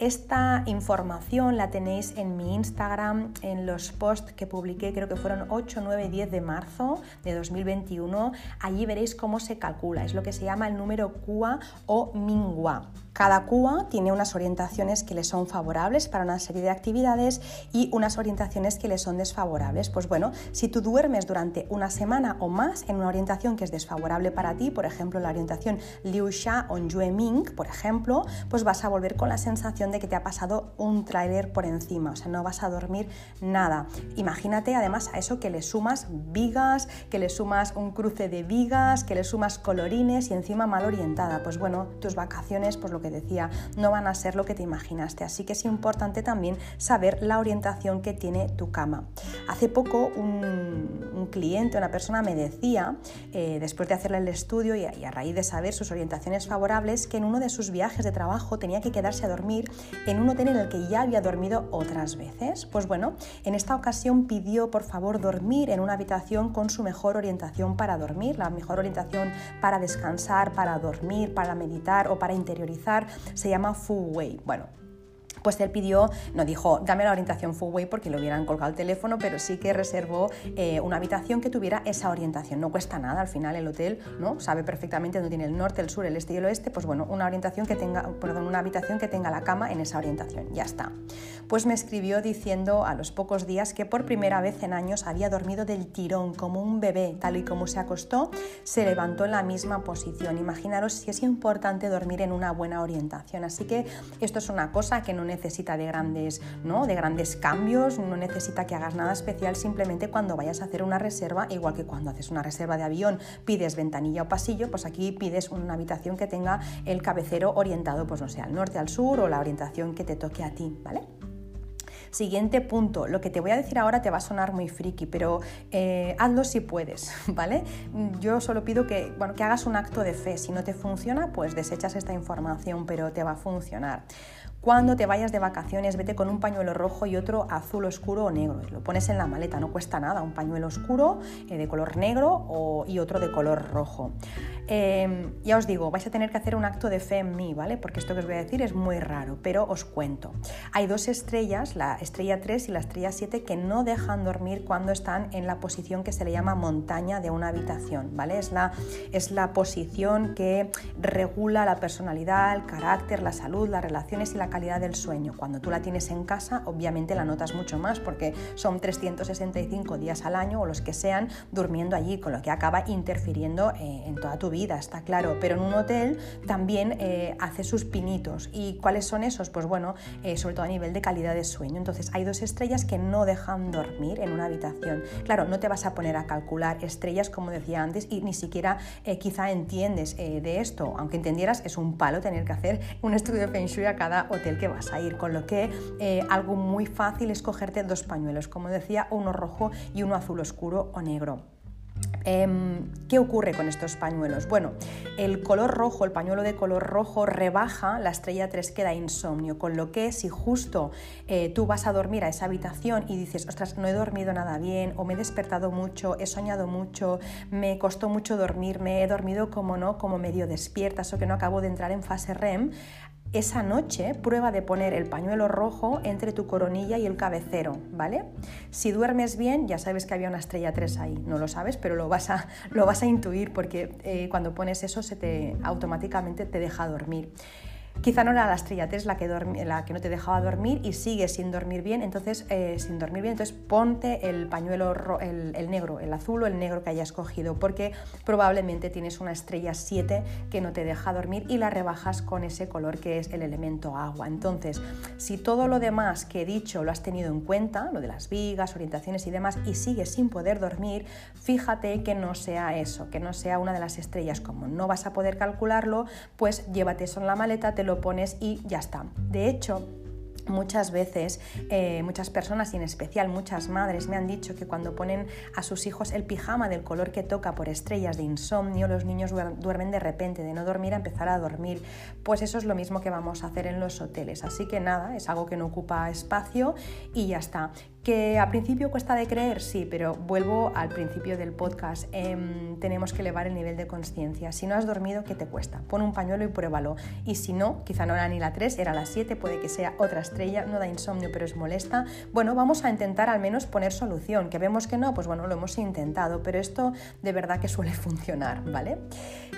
Esta información la tenéis en mi Instagram, en los posts que publiqué, creo que fueron 8, 9 y 10 de marzo de 2021. Allí veréis cómo se calcula, es lo que se llama el número QA o Mingua. Cada CUA tiene unas orientaciones que le son favorables para una serie de actividades y unas orientaciones que le son desfavorables. Pues bueno, si tú duermes durante una semana o más en una orientación que es desfavorable para ti, por ejemplo la orientación Liu Sha o Yue Ming, por ejemplo, pues vas a volver con la sensación de que te ha pasado un tráiler por encima, o sea, no vas a dormir nada. Imagínate además a eso que le sumas vigas, que le sumas un cruce de vigas, que le sumas colorines y encima mal orientada. Pues bueno, tus vacaciones pues lo que decía, no van a ser lo que te imaginaste. Así que es importante también saber la orientación que tiene tu cama. Hace poco un, cliente, una persona me decía, eh, después de hacerle el estudio y a, raíz de saber sus orientaciones favorables, que en uno de sus viajes de trabajo tenía que quedarse a dormir en un hotel en el que ya había dormido otras veces. Pues bueno, en esta ocasión pidió por favor dormir en una habitación con su mejor orientación para dormir, la mejor orientación para descansar, para dormir, para meditar o para interiorizar, se llama Fu Wei. Bueno, pues él pidió, no dijo, dame la orientación full way porque le hubieran colgado el teléfono, pero sí que reservó eh, una habitación que tuviera esa orientación. No cuesta nada, al final el hotel ¿no? sabe perfectamente dónde tiene el norte, el sur, el este y el oeste, pues bueno, una orientación que tenga, perdón, una habitación que tenga la cama en esa orientación, ya está. Pues me escribió diciendo a los pocos días que por primera vez en años había dormido del tirón, como un bebé, tal y como se acostó, se levantó en la misma posición. Imaginaros si es importante dormir en una buena orientación. Así que esto es una cosa que no necesita de grandes, ¿no? de grandes cambios, no necesita que hagas nada especial, simplemente cuando vayas a hacer una reserva, igual que cuando haces una reserva de avión, pides ventanilla o pasillo, pues aquí pides una habitación que tenga el cabecero orientado, pues no sé, al norte, al sur o la orientación que te toque a ti, ¿vale? Siguiente punto, lo que te voy a decir ahora te va a sonar muy friki, pero eh, hazlo si puedes, (laughs) ¿vale? Yo solo pido que, bueno, que hagas un acto de fe. Si no te funciona, pues desechas esta información, pero te va a funcionar. Cuando te vayas de vacaciones, vete con un pañuelo rojo y otro azul oscuro o negro. Lo pones en la maleta, no cuesta nada. Un pañuelo oscuro eh, de color negro y otro de color rojo. Em, ya os digo, vais a tener que hacer un acto de fe en mí, ¿vale? Porque esto que os voy a decir es muy raro, pero os cuento. Hay dos estrellas, la estrella 3 y la estrella 7, que no dejan dormir cuando están en la posición que se le llama montaña de una habitación, ¿vale? Es la, es la posición que regula la personalidad, el carácter, la salud, las relaciones y la calidad del sueño. Cuando tú la tienes en casa, obviamente la notas mucho más porque son 365 días al año o los que sean durmiendo allí, con lo que acaba interfiriendo eh, en toda tu vida, está claro. Pero en un hotel también eh, hace sus pinitos. ¿Y cuáles son esos? Pues bueno, eh, sobre todo a nivel de calidad de sueño. Entonces hay dos estrellas que no dejan dormir en una habitación. Claro, no te vas a poner a calcular estrellas como decía antes y ni siquiera quizá entiendes de esto. Aunque entendieras, es un palo tener que hacer un estudio de Feng a cada hotel el que vas a ir, con lo que eh, algo muy fácil es cogerte dos pañuelos, como decía, uno rojo y uno azul oscuro o negro. Em, ¿Qué ocurre con estos pañuelos? Bueno, el color rojo, el pañuelo de color rojo rebaja, la estrella 3 queda insomnio, con lo que si justo eh, tú vas a dormir a esa habitación y dices, ostras, no he dormido nada bien, o me he despertado mucho, he soñado mucho, me costó mucho dormirme, he dormido como no, como medio despierta, o que no acabo de entrar en fase REM, esa noche prueba de poner el pañuelo rojo entre tu coronilla y el cabecero, ¿vale? Si duermes bien, ya sabes que había una estrella 3 ahí, no lo sabes, pero lo vas a, lo vas a intuir porque eh, cuando pones eso se te automáticamente te deja dormir. Quizá no era la estrella 3 la que, la que no te dejaba dormir y sigues sin dormir bien, entonces eh, sin dormir bien, entonces ponte el pañuelo el, negro, el azul o el negro que hayas cogido, porque probablemente tienes una estrella 7 que no te deja dormir y la rebajas con ese color que es el elemento agua. Entonces, si todo lo demás que he dicho lo has tenido en cuenta, lo de las vigas, orientaciones y demás, y sigues sin poder dormir, fíjate que no sea eso, que no sea una de las estrellas. Como no vas a poder calcularlo, pues llévate eso en la maleta, te lo pones y ya está. De hecho, Muchas veces, eh, muchas personas y en especial muchas madres me han dicho que cuando ponen a sus hijos el pijama del color que toca por estrellas de insomnio, los niños duermen de repente, de no dormir a empezar a dormir. Pues eso es lo mismo que vamos a hacer en los hoteles. Así que nada, es algo que no ocupa espacio y ya está. Que a principio cuesta de creer, sí, pero vuelvo al principio del podcast. Em, tenemos que elevar el nivel de conciencia. Si no has dormido, ¿qué te cuesta? Pon un pañuelo y pruébalo. Y si no, quizá no era ni la 3, era la 7, puede que sea otra estrella, no da insomnio, pero es molesta. Bueno, vamos a intentar al menos poner solución. Que vemos que no, pues bueno, lo hemos intentado, pero esto de verdad que suele (laughs) funcionar, ¿vale?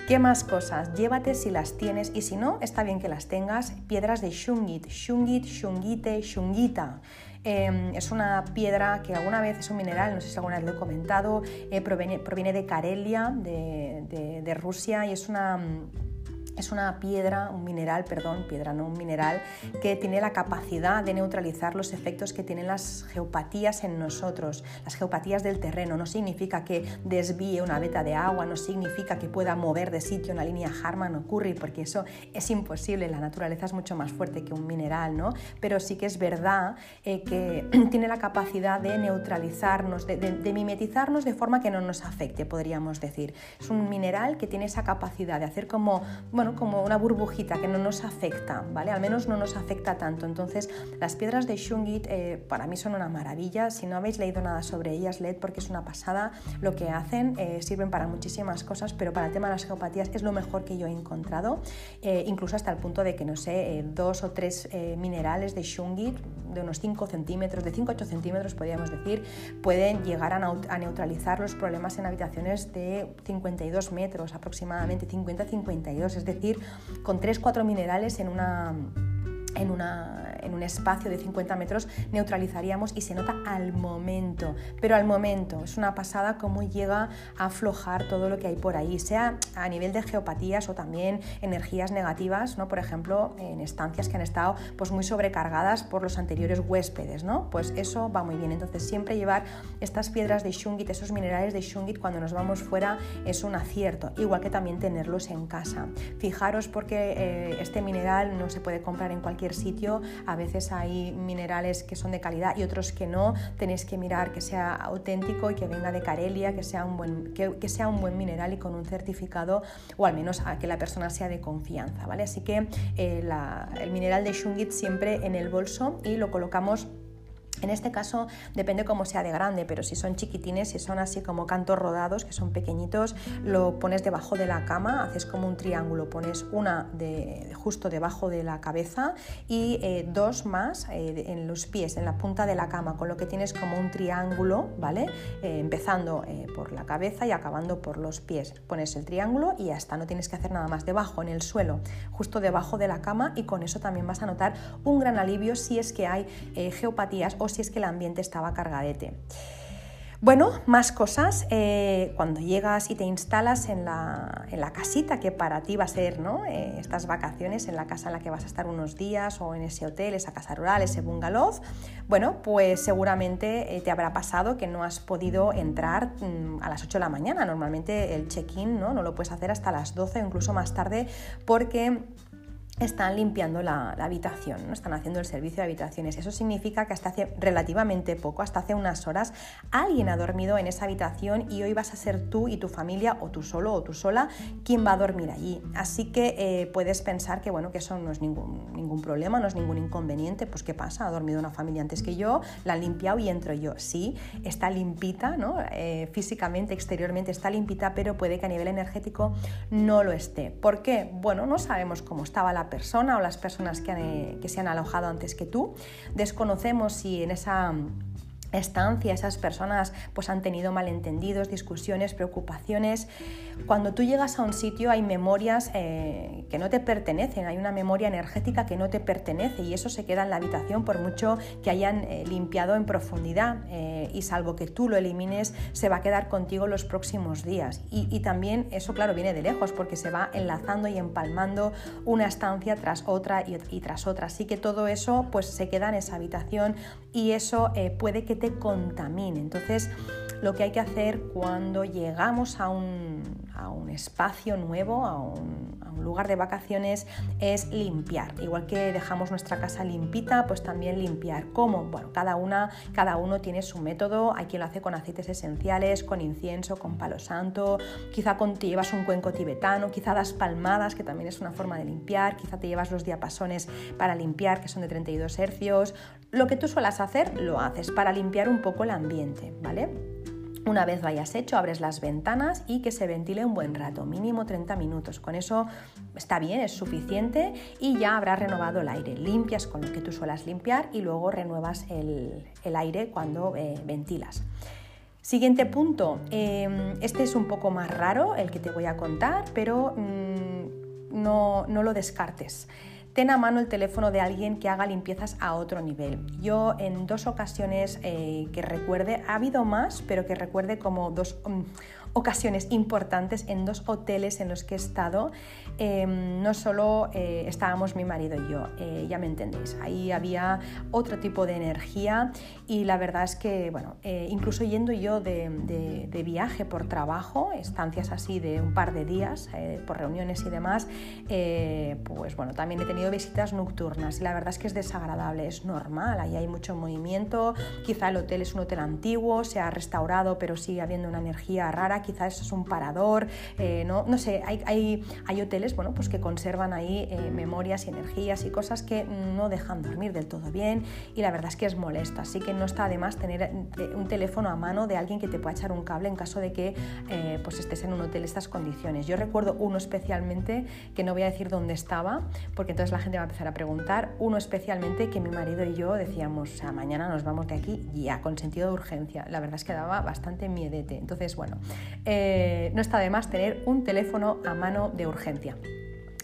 ¿Qué más cosas? Llévate si las tienes y si no, está bien que las tengas. Piedras de shungit, shungit, shungite, shungita. Em, es una piedra que alguna vez es un mineral, no sé si alguna vez lo he comentado, eh, proviene, de Karelia, de, Rusia, y es una es una piedra, un mineral, perdón, piedra no un mineral, que tiene la capacidad de neutralizar los efectos que tienen las geopatías en nosotros, las geopatías del terreno. No significa que desvíe una veta de agua, no significa que pueda mover de sitio una línea Harman o Curry, porque eso es imposible, la naturaleza es mucho más fuerte que un mineral, ¿no? Pero sí que es verdad eh, que (clears throat) tiene la capacidad de neutralizarnos, de, de mimetizarnos de forma que no nos afecte, podríamos decir. Es un mineral que tiene esa capacidad de hacer como, bueno, como una burbujita que no nos afecta, ¿vale? Al menos no nos afecta tanto. Entonces, las piedras de Shungit eh, para mí son una maravilla. Si no habéis leído nada sobre ellas, leed porque es una pasada. Lo que hacen eh, sirven para muchísimas cosas, pero para el tema de las geopatías es lo mejor que yo he encontrado, eh, incluso hasta el punto de que, no sé, dos o tres minerales de Shungit de unos 5 centímetros, de 5 8 centímetros podríamos decir, pueden llegar a, neutralizar los problemas en habitaciones de 52 metros aproximadamente, 50-52, es decir, con 3-4 minerales en una en, en, un espacio de 50 metros neutralizaríamos y se nota al momento, pero al momento es una pasada cómo llega a aflojar todo lo que hay por ahí, sea a nivel de geopatías o también energías negativas, ¿no? por ejemplo, en estancias que han estado pues, muy sobrecargadas por los anteriores huéspedes, ¿no? pues eso va muy bien. Entonces siempre llevar estas piedras de shungit, esos minerales de shungit cuando nos vamos fuera es un acierto, igual que también tenerlos en casa. Fijaros porque eh, este mineral no se puede comprar en cualquier sitio, veces hay minerales que son de calidad y otros que no, tenéis que mirar que sea auténtico y que venga de Carelia, que sea un buen, que, sea un buen mineral y con un certificado o al menos a que la persona sea de confianza, ¿vale? Así que eh, el mineral de Shungit siempre en el bolso y lo colocamos en este caso depende cómo sea de grande, pero si son chiquitines, si son así como cantos rodados, que son pequeñitos, lo pones debajo de la cama, haces como un triángulo, pones una de, justo debajo de la cabeza y eh, dos más eh, en los pies, en la punta de la cama, con lo que tienes como un triángulo, ¿vale? Eh, empezando por la cabeza y acabando por los pies. Pones el triángulo y ya está, no tienes que hacer nada más debajo, en el suelo, justo debajo de la cama y con eso también vas a notar un gran alivio si es que hay geopatías si es que el ambiente estaba cargadete. Bueno, más cosas. Eh, cuando llegas y te instalas en la, casita que para ti va a ser ¿no? Eh, estas vacaciones, en la casa en la que vas a estar unos días o en ese hotel, esa casa rural, ese bungalow, bueno, pues seguramente eh, te habrá pasado que no has podido entrar mm, a las 8 de la mañana. Normalmente el check-in ¿no? no lo puedes hacer hasta las 12 o incluso más tarde porque están limpiando la, habitación, ¿no? están haciendo el servicio de habitaciones. Eso significa que hasta hace relativamente poco, hasta hace unas horas, alguien ha dormido en esa habitación y hoy vas a ser tú y tu familia, o tú solo o tú sola, quien va a dormir allí. Así que eh, puedes pensar que, bueno, que eso no es ningún, ningún problema, no es ningún inconveniente. Pues, ¿qué pasa? Ha dormido una familia antes que yo, la han limpiado y entro yo. Sí, está limpita, ¿no? Eh, físicamente, exteriormente está limpita, pero puede que a nivel energético no lo esté. ¿Por qué? Bueno, no sabemos cómo estaba la persona o las personas que, eh, que se han alojado antes que tú. Desconocemos si en esa estancia, esas personas pues han tenido malentendidos, discusiones, preocupaciones. Cuando tú llegas a un sitio hay memorias eh, que no te pertenecen, hay una memoria energética que no te pertenece y eso se queda en la habitación por mucho que hayan eh, limpiado en profundidad eh, y salvo que tú lo elimines se va a quedar contigo los próximos días. Y, también eso claro viene de lejos porque se va enlazando y empalmando una estancia tras otra y, tras otra. Así que todo eso pues se queda en esa habitación y eso puede que te contamine. Entonces, lo que hay que hacer cuando llegamos a un, espacio nuevo, a un, lugar de vacaciones, es limpiar. Igual que dejamos nuestra casa limpita, pues también limpiar. ¿Cómo? Bueno, cada, una, cada uno tiene su método. Hay quien lo hace con aceites esenciales, con incienso, con palo santo. Quizá con, te llevas un cuenco tibetano, quizá das palmadas, que también es una forma de limpiar. Quizá te llevas los diapasones para limpiar, que son de 32 hercios. Lo que tú suelas hacer, lo haces para limpiar un poco el ambiente, ¿vale? Una vez lo hayas hecho, abres las ventanas y que se ventile un buen rato, mínimo 30 minutos. Con eso está bien, es suficiente y ya habrás renovado el aire. Limpias con lo que tú suelas limpiar y luego renuevas el, aire cuando eh, ventilas. Siguiente punto, em, este es un poco más raro el que te voy a contar, pero mm, no, no lo descartes ten a mano el teléfono de alguien que haga limpiezas a otro nivel. Yo en dos ocasiones eh, que recuerde, ha habido más, pero que recuerde como dos, mm, ocasiones importantes en dos hoteles en los que he estado. Em, no solo eh, estábamos mi marido y yo, eh, ya me entendéis, ahí había otro tipo de energía y la verdad es que, bueno, eh, incluso yendo yo de, de, viaje por trabajo, estancias así de un par de días, por reuniones y demás, pues bueno, también he tenido visitas nocturnas y la verdad es que es desagradable, es normal, ahí hay mucho movimiento, quizá el hotel es un hotel antiguo, se ha restaurado pero sigue habiendo una energía rara, quizá eso es un parador, no, no sé, hay, hay, hay hoteles bueno, pues que conservan ahí eh, memorias y energías y cosas que no dejan dormir del todo bien y la verdad es que es molesto, así que no está además tener eh, un teléfono a mano de alguien que te pueda echar un cable en caso de que eh, pues estés en un hotel estas condiciones. Yo recuerdo uno especialmente, que no voy a decir dónde estaba, porque entonces la gente va a empezar a preguntar, uno especialmente que mi marido y yo decíamos, o sea, mañana nos vamos de aquí ya, con sentido de urgencia. La verdad es que daba bastante miedete. Entonces, bueno, no está de más tener un teléfono a mano de urgencia.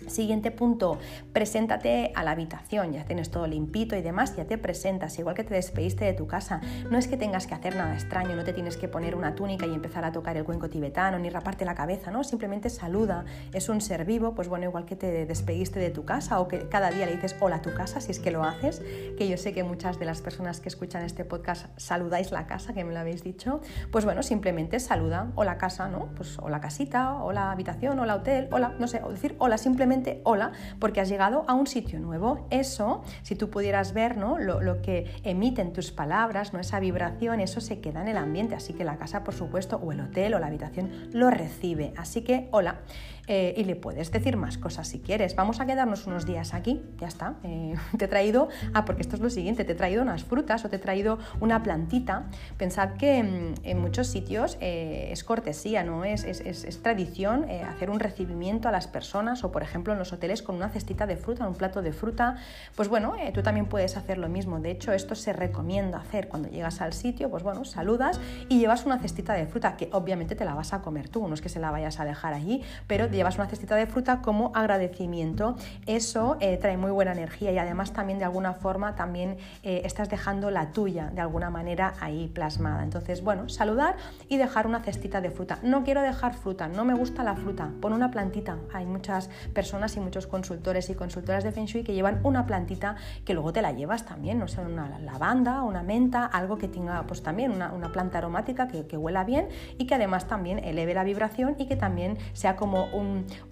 Siguiente punto, preséntate a la habitación, ya tienes todo limpito y demás, ya te presentas, igual que te despediste de tu casa. No es que tengas que hacer nada extraño, no te tienes que poner una túnica y empezar a tocar el cuenco tibetano, ni raparte la cabeza, ¿no? Simplemente saluda, es un ser vivo, pues bueno, igual que te despediste de tu casa o que cada día le dices hola a tu casa, si es que lo haces, que yo sé que muchas de las personas que escuchan este podcast saludáis la casa, que me lo habéis dicho, pues bueno, simplemente saluda o la casa, ¿no? Pues o la casita, o la habitación, o la hotel, hola, no sé, o decir hola simplemente hola, porque has llegado a un sitio nuevo. Eso, si tú pudieras ver ¿no? lo, que emiten tus palabras, ¿no? esa vibración, eso se queda en el ambiente. Así que la casa, por supuesto, o el hotel o la habitación lo recibe. Así que hola. Eh, y le puedes decir más cosas si quieres. Vamos a quedarnos unos días aquí, ya está. Eh, (laughs) te he traído, ah, porque esto es lo siguiente, te he traído unas frutas o te he traído una plantita. Pensad que mm, en muchos sitios eh, es cortesía, ¿no? Es, es, es, tradición hacer un recibimiento a las personas o, por ejemplo, en los hoteles con una cestita de fruta, un plato de fruta. Pues bueno, tú también puedes hacer lo mismo. De hecho, esto se recomienda hacer cuando llegas al sitio, pues bueno, saludas y llevas una cestita de fruta que obviamente te la vas a comer tú, no es que se la vayas a dejar allí, pero llevas una cestita de fruta como agradecimiento. Eso eh, trae muy buena energía y además también de alguna forma también eh, estás dejando la tuya de alguna manera ahí plasmada. Entonces, bueno, saludar y dejar una cestita de fruta. No quiero dejar fruta, no me gusta la fruta, pon una plantita. Hay muchas personas y muchos consultores y consultoras de Feng Shui que llevan una plantita que luego te la llevas también, no sé, una lavanda, una menta, algo que tenga pues también una, planta aromática que, que huela bien y que además también eleve la vibración y que también sea como un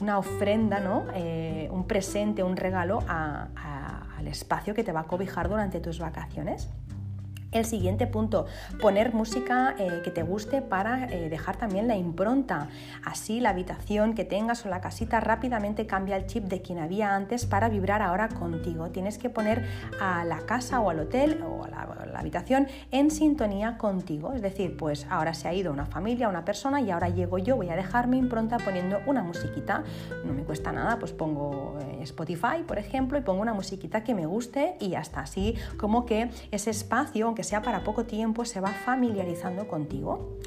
una ofrenda, ¿no? Eh, un presente, un regalo al espacio que te va a cobijar durante tus vacaciones. El siguiente punto, poner música eh, que te guste para eh, dejar también la impronta. Así la habitación que tengas o la casita rápidamente cambia el chip de quien había antes para vibrar ahora contigo. Tienes que poner a la casa o al hotel o a la, habitación en sintonía contigo. Es decir, pues ahora se ha ido una familia, una persona y ahora llego yo, voy a dejar mi impronta poniendo una musiquita. No me cuesta nada, pues pongo eh, Spotify, por ejemplo, y pongo una musiquita que me guste y hasta así como que ese espacio, sea para poco tiempo, se va familiarizando contigo.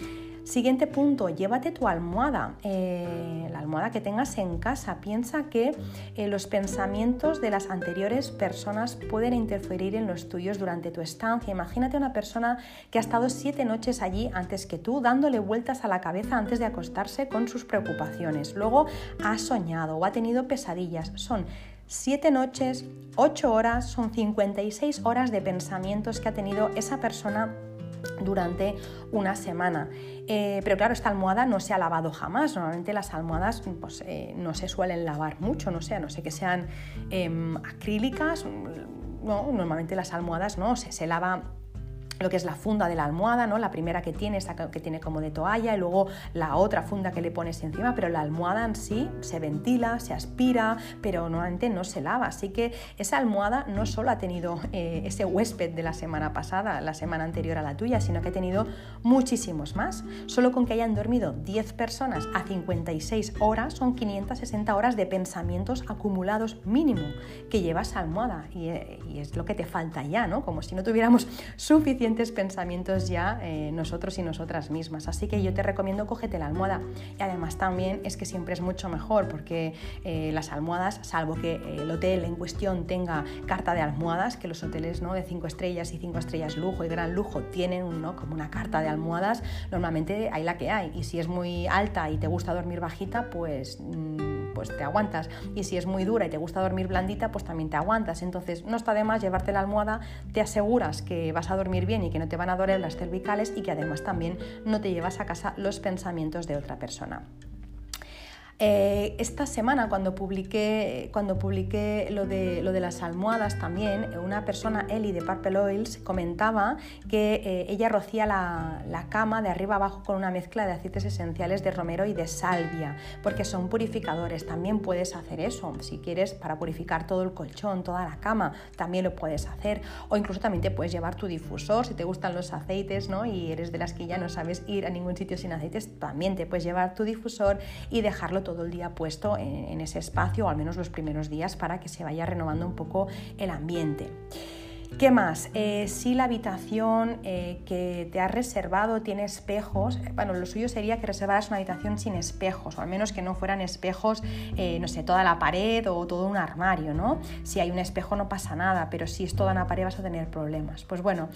Siguiente punto, llévate tu almohada, eh, la almohada que tengas en casa. Piensa que eh, los pensamientos de las anteriores personas pueden interferir en los tuyos durante tu estancia. Imagínate una persona que ha estado siete noches allí antes que tú, dándole vueltas a la cabeza antes de acostarse con sus preocupaciones. Luego ha soñado o ha tenido pesadillas. Son Siete noches, ocho horas, son 56 horas de pensamientos que ha tenido esa persona durante una semana. Eh, pero claro, esta almohada no se ha lavado jamás. Normalmente las almohadas pues, eh, no se suelen lavar mucho, no sé, no sé que sean em, acrílicas. No, normalmente las almohadas no, se, se lava lo que es la funda de la almohada, ¿no? La primera que tiene, esta que tiene como de toalla, y luego la otra funda que le pones encima, pero la almohada en sí se ventila, se aspira, pero normalmente no se lava. Así que esa almohada no solo ha tenido eh, ese huésped de la semana pasada, la semana anterior a la tuya, sino que ha tenido muchísimos más. Solo con que hayan dormido 10 personas a 56 horas son 560 horas de pensamientos acumulados mínimo que llevas almohada y, eh, y es lo que te falta ya, ¿no? Como si no tuviéramos suficiente pensamientos ya eh, nosotros y nosotras mismas. Así que yo te recomiendo cógete la almohada. Y además también es que siempre es mucho mejor porque eh, las almohadas, salvo que el hotel en cuestión tenga carta de almohadas, que los hoteles ¿no? de 5 estrellas y 5 estrellas lujo y gran lujo tienen como una carta de almohadas, normalmente hay la que hay. Y si es muy alta y te gusta dormir bajita, pues... Mm, pues te aguantas. Y si es muy dura y te gusta dormir blandita, pues también te aguantas. Entonces no está de más llevarte la almohada, te aseguras que vas a dormir bien y que no te van a doler las cervicales y que además también no te llevas a casa los pensamientos de otra persona. Eh, esta semana, cuando publiqué, cuando publiqué lo, de, lo de las almohadas también, una persona, Eli de Purple Oils, comentaba que eh, ella rocía la, la, cama de arriba abajo con una mezcla de aceites esenciales de romero y de salvia, porque son purificadores. También puedes hacer eso. Si quieres, para purificar todo el colchón, toda la cama, también lo puedes hacer. O incluso también te puedes llevar tu difusor, si te gustan los aceites ¿no? y eres de las que ya no sabes ir a ningún sitio sin aceites, también te puedes llevar tu difusor y dejarlo todo el día puesto en, ese espacio, o al menos los primeros días, para que se vaya renovando un poco el ambiente. ¿Qué más? Eh, si la habitación eh, que te has reservado tiene espejos, eh, bueno, lo suyo sería que reservaras una habitación sin espejos, o al menos que no fueran espejos, no sé, toda la pared o todo un armario, ¿no? Si hay un espejo no pasa nada, pero si es toda una pared vas a tener problemas. Pues bueno,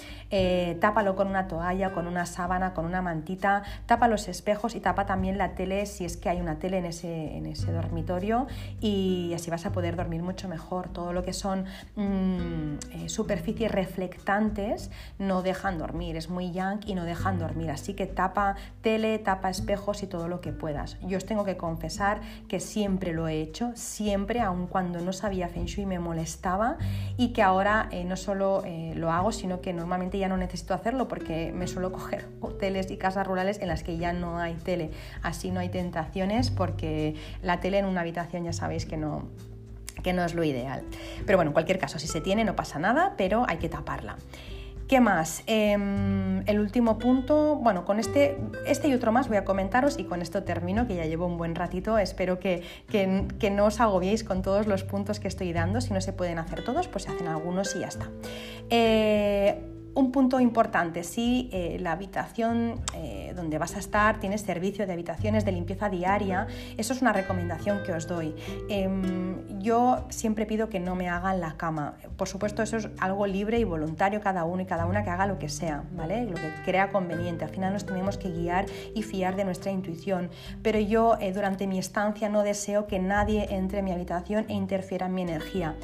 tápalo con una toalla, con una sábana, con una mantita, tapa los espejos y tapa también la tele si es que hay una tele en ese, en ese dormitorio y así vas a poder dormir mucho mejor. Todo lo que son mm, superficies reflectantes no dejan dormir, es muy young y no dejan dormir, así que tapa tele, tapa espejos y todo lo que puedas. Yo os tengo que confesar que siempre lo he hecho, siempre, aun cuando no sabía Feng Shui me molestaba y que ahora eh, no solo eh, lo hago, sino que normalmente ya no necesito hacerlo porque me suelo coger (laughs) hoteles y casas rurales en las que ya no hay tele, así no hay tentaciones porque la tele en una habitación ya sabéis que no que no es lo ideal. Pero bueno, en cualquier caso, si se tiene no pasa nada, pero hay que taparla. ¿Qué más? Em, el último punto, bueno, con este, este y otro más voy a comentaros y con esto termino, que ya llevo un buen ratito. Espero que, que, no os agobiéis con todos los puntos que estoy dando. Si no se pueden hacer todos, pues se hacen algunos y ya está. Eh, un punto importante, si eh, la habitación eh, donde vas a estar tiene servicio de habitaciones de limpieza diaria, eso es una recomendación que os doy. Em, yo siempre pido que no me hagan la cama. Por supuesto, eso es algo libre y voluntario cada uno y cada una que haga lo que sea, ¿vale? Lo que crea conveniente. Al final nos tenemos que guiar y fiar de nuestra intuición. Pero yo eh, durante mi estancia no deseo que nadie entre en mi habitación e interfiera en mi energía.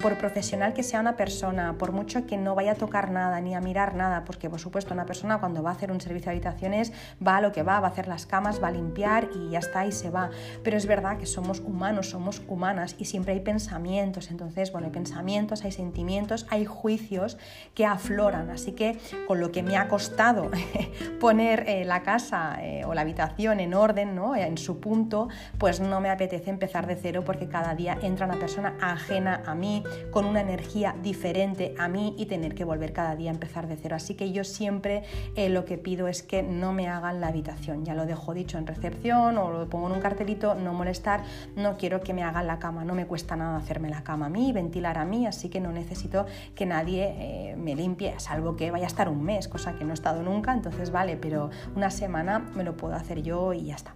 por profesional que sea una persona, por mucho que no vaya a tocar nada, ni a mirar nada, porque por supuesto una persona cuando va a hacer un servicio de habitaciones va a lo que va, va a hacer las camas, va a limpiar y ya está y se va. Pero es verdad que somos humanos, somos humanas y siempre hay pensamientos, entonces bueno, hay pensamientos, hay sentimientos, hay juicios que afloran, así que con lo que me ha costado (laughs) poner eh, la casa eh, o la habitación en orden, ¿no? en su punto, pues no me apetece empezar de cero porque cada día entra una persona ajena a mí, con una energía diferente a mí y tener que volver cada día empezar de cero. Así que yo siempre eh, lo que pido es que no me hagan la habitación. Ya lo dejo dicho en recepción o lo pongo en un cartelito, no molestar, no quiero que me hagan la cama, no me cuesta nada hacerme la cama a mí, ventilar a mí, así que no necesito que nadie eh, me limpie, salvo que vaya a estar un mes, cosa que no he estado nunca, entonces vale, pero una semana me lo puedo hacer yo y ya está.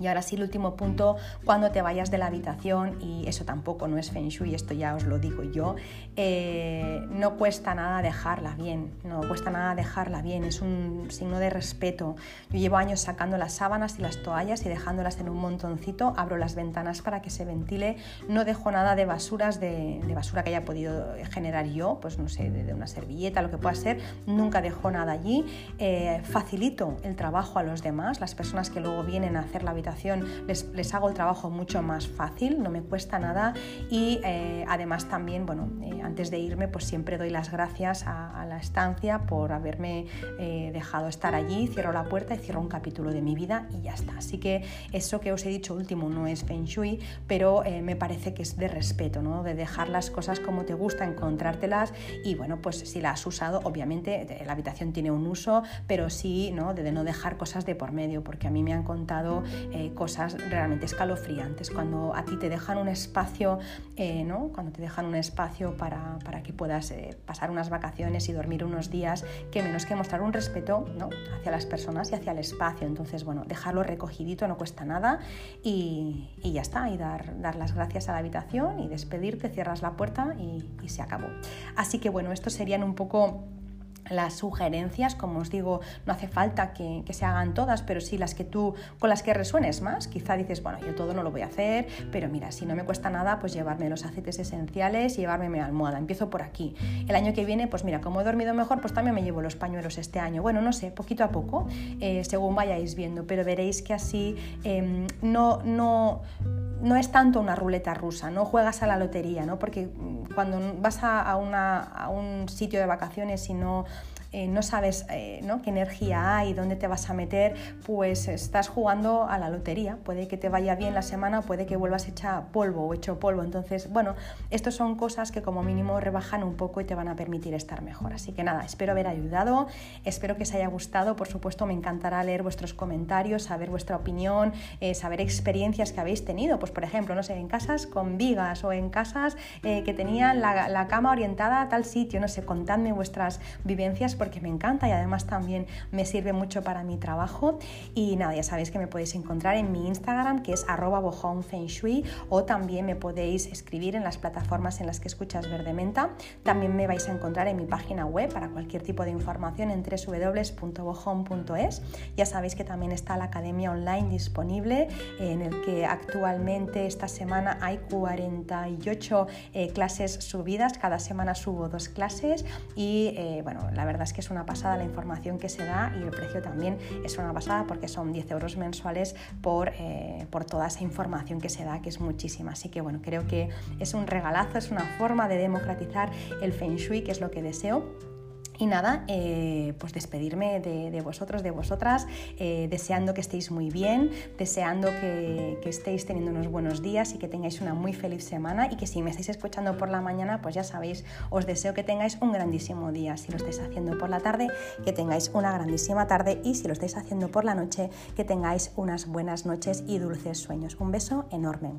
Y ahora sí, el último punto, cuando te vayas de la habitación, y eso tampoco no es Feng Shui, esto ya os lo digo yo, eh, no cuesta nada dejarla bien, no cuesta nada dejarla bien, es un signo de respeto. Yo llevo años sacando las sábanas y las toallas y dejándolas en un montoncito, abro las ventanas para que se ventile, no dejo nada de basuras, de, basura que haya podido generar yo, pues no sé, de, una servilleta, lo que pueda ser, nunca dejo nada allí, eh, facilito el trabajo a los demás, las personas que luego vienen a hacer la habitación les, hago el trabajo mucho más fácil, no me cuesta nada y eh, además también, bueno, eh, antes de irme pues siempre doy las gracias a, la estancia por haberme eh, dejado estar allí, cierro la puerta y cierro un capítulo de mi vida y ya está. Así que eso que os he dicho último no es Feng Shui, pero me parece que es de respeto, ¿no? de dejar las cosas como te gusta, encontrártelas y bueno, pues si la has usado, obviamente la habitación tiene un uso, pero sí ¿no? de no dejar cosas de por medio, porque a mí me han contado eh, cosas realmente escalofriantes. Cuando a ti te dejan un espacio, eh, ¿no? Cuando te dejan un espacio para, para que puedas pasar unas vacaciones y dormir unos días, que menos que mostrar un respeto ¿no? hacia las personas y hacia el espacio. Entonces, bueno, dejarlo recogidito no cuesta nada y, y ya está, y dar, dar las gracias a la habitación y despedirte, cierras la puerta y se acabó. Así que bueno, estos serían un poco las sugerencias, como os digo, no hace falta que, se hagan todas, pero sí las que tú, con las que resuenes más. Quizá dices, bueno, yo todo no lo voy a hacer, pero mira, si no me cuesta nada, pues llevarme los aceites esenciales y llevarme mi almohada. Empiezo por aquí. El año que viene, pues mira, como he dormido mejor, pues también me llevo los pañuelos este año. Bueno, no sé, poquito a poco, eh, según vayáis viendo, pero veréis que así em, no, no, no es tanto una ruleta rusa, no juegas a la lotería, ¿no? porque mm, cuando vas a, a un sitio de vacaciones y no eh, no sabes eh, qué energía hay, dónde te vas a meter, pues estás jugando a la lotería. Puede que te vaya bien la semana, puede que vuelvas hecha polvo o hecho polvo. Entonces, bueno, estas son cosas que como mínimo rebajan un poco y te van a permitir estar mejor. Así que nada, espero haber ayudado, espero que os haya gustado. Por supuesto, me encantará leer vuestros comentarios, saber vuestra opinión, eh, saber experiencias que habéis tenido. Pues, por ejemplo, no sé, en casas con vigas o en casas que tenían la, la cama orientada a tal sitio. No sé, contadme vuestras vivencias porque me encanta y además también me sirve mucho para mi trabajo. Y nada, ya sabéis que me podéis encontrar en mi Instagram que es arroba o también me podéis escribir en las plataformas en las que escuchas Verde Menta. También me vais a encontrar en mi página web para cualquier tipo de información en www.bohome.es. Ya sabéis que también está la academia online disponible en el que actualmente esta semana hay 48 eh, clases subidas. Cada semana subo dos clases y eh, bueno, la verdad es que es una pasada la información que se da y el precio también es una pasada porque son 10 euros mensuales por, eh, por toda esa información que se da, que es muchísima. Así que bueno, creo que es un regalazo, es una forma de democratizar el Feng Shui, que es lo que deseo y nada, eh, pues despedirme de, vosotros, de vosotras, eh, deseando que estéis muy bien, deseando que, que, estéis teniendo unos buenos días y que tengáis una muy feliz semana y que si me estáis escuchando por la mañana, pues ya sabéis, os deseo que tengáis un grandísimo día. Si lo estáis haciendo por la tarde, que tengáis una grandísima tarde y si lo estáis haciendo por la noche, que tengáis unas buenas noches y dulces sueños. Un beso enorme.